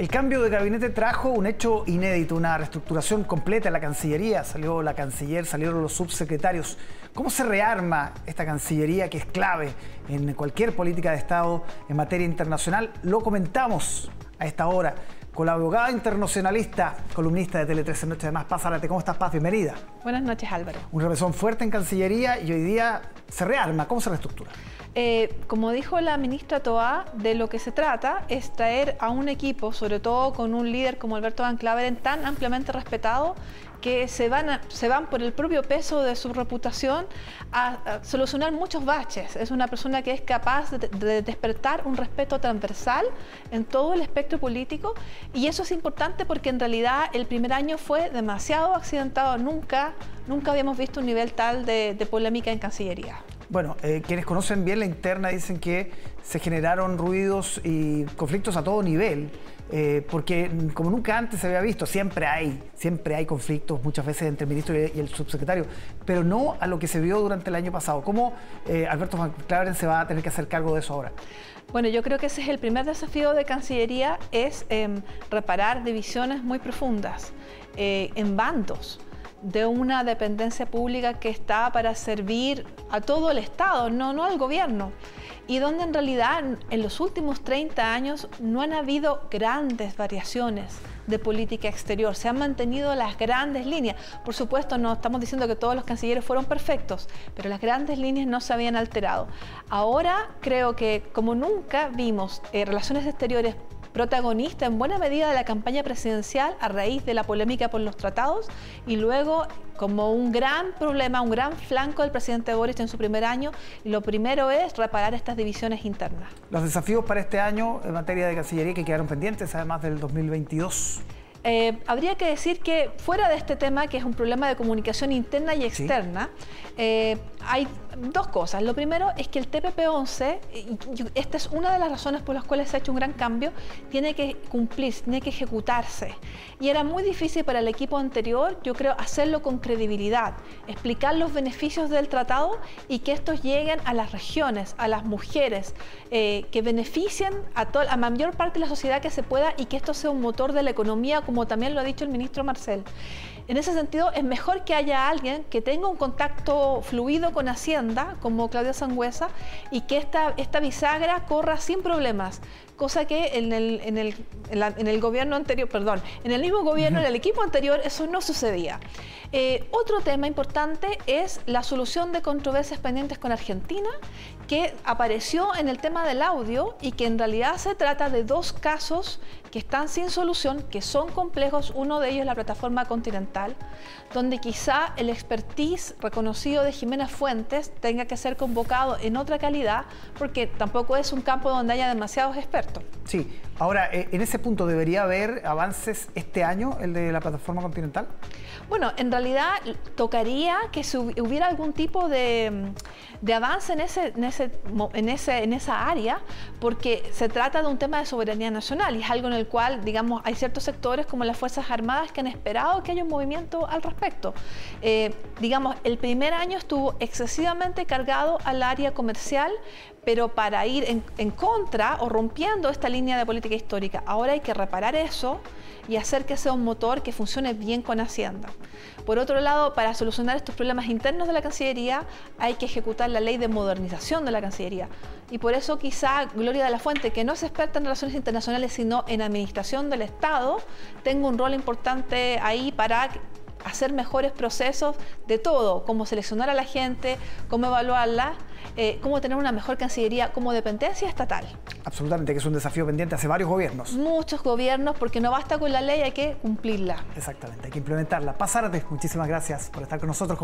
El cambio de gabinete trajo un hecho inédito, una reestructuración completa en la Cancillería. Salió la canciller, salieron los subsecretarios. ¿Cómo se rearma esta Cancillería que es clave en cualquier política de Estado en materia internacional? Lo comentamos a esta hora con la abogada internacionalista, columnista de Tele 13 Noches de Más, Paz ¿Cómo estás, Paz? Bienvenida. Buenas noches, Álvaro. Un revesón fuerte en Cancillería y hoy día se rearma. ¿Cómo se reestructura? Eh, como dijo la ministra Toa, de lo que se trata es traer a un equipo, sobre todo con un líder como Alberto Van Claveren, tan ampliamente respetado, que se van, se van por el propio peso de su reputación a, solucionar muchos baches. Es una persona que es capaz de, de, despertar un respeto transversal en todo el espectro político y eso es importante porque en realidad el primer año fue demasiado accidentado. Nunca, nunca habíamos visto un nivel tal de, de polémica en Cancillería. Bueno, eh, quienes conocen bien la interna dicen que se generaron ruidos y conflictos a todo nivel, eh, porque como nunca antes se había visto, siempre hay, siempre hay conflictos muchas veces entre el ministro y el subsecretario, pero no a lo que se vio durante el año pasado. ¿Cómo eh, Alberto Van Claveren se va a tener que hacer cargo de eso ahora? Bueno, yo creo que ese es el primer desafío de Cancillería, es em, reparar divisiones muy profundas en bandos de una dependencia pública que está para servir a todo el Estado, no, no al gobierno. Y donde en realidad en los últimos 30 años no han habido grandes variaciones de política exterior, se han mantenido las grandes líneas. Por supuesto, no estamos diciendo que todos los cancilleres fueron perfectos, pero las grandes líneas no se habían alterado. Ahora creo que como nunca vimos eh, relaciones exteriores protagonista en buena medida de la campaña presidencial a raíz de la polémica por los tratados y luego como un gran problema, un gran flanco del presidente Boris en su primer año, lo primero es reparar estas divisiones internas. Los desafíos para este año en materia de Cancillería que quedaron pendientes, además del 2022. Eh, habría que decir que fuera de este tema, que es un problema de comunicación interna y externa, eh, hay dos cosas. Lo primero es que el TPP-11, esta es una de las razones por las cuales se ha hecho un gran cambio, tiene que cumplir, tiene que ejecutarse. Y era muy difícil para el equipo anterior, yo creo, hacerlo con credibilidad, explicar los beneficios del tratado y que estos lleguen a las regiones, a las mujeres, eh, que beneficien a, a la mayor parte de la sociedad que se pueda y que esto sea un motor de la economía como también lo ha dicho el ministro Marcel. En ese sentido, es mejor que haya alguien que tenga un contacto fluido con Hacienda, como Claudia Sangüesa, y que esta, esta bisagra corra sin problemas, cosa que en el, en el, en el gobierno anterior, perdón, en el mismo gobierno, en el equipo anterior, eso no sucedía. Eh, otro tema importante es la solución de controversias pendientes con Argentina, que apareció en el tema del audio y que en realidad se trata de dos casos que están sin solución, que son complejos. Uno de ellos es la plataforma continental, donde quizá el expertise reconocido de Jimena Fuentes tenga que ser convocado en otra calidad, porque tampoco es un campo donde haya demasiados expertos. Sí, ahora, eh, en ese punto, ¿debería haber avances este año, el de la plataforma continental? Bueno, en realidad tocaría que hubiera algún tipo de, avance en, ese, en, ese, en, ese, en esa área, porque se trata de un tema de soberanía nacional y es algo en el cual, digamos, hay ciertos sectores como las Fuerzas Armadas que han esperado que haya un movimiento al respecto. Eh, digamos, el primer año estuvo excesivamente cargado al área comercial, pero para ir en, contra o rompiendo esta línea de política histórica. Ahora hay que reparar eso y hacer que sea un motor que funcione bien con Hacienda. Por otro lado, para solucionar estos problemas internos de la Cancillería hay que ejecutar la ley de modernización de la Cancillería. Y por eso quizá Gloria de la Fuente, que no es experta en relaciones internacionales, sino en administración del Estado, tenga un rol importante ahí para hacer mejores procesos de todo, cómo seleccionar a la gente, cómo evaluarla, eh, cómo tener una mejor Cancillería como dependencia estatal. Absolutamente, que es un desafío pendiente hace varios gobiernos. Muchos gobiernos, porque no basta con la ley, hay que cumplirla. Exactamente, hay que implementarla. Pásarte, muchísimas gracias por estar con nosotros.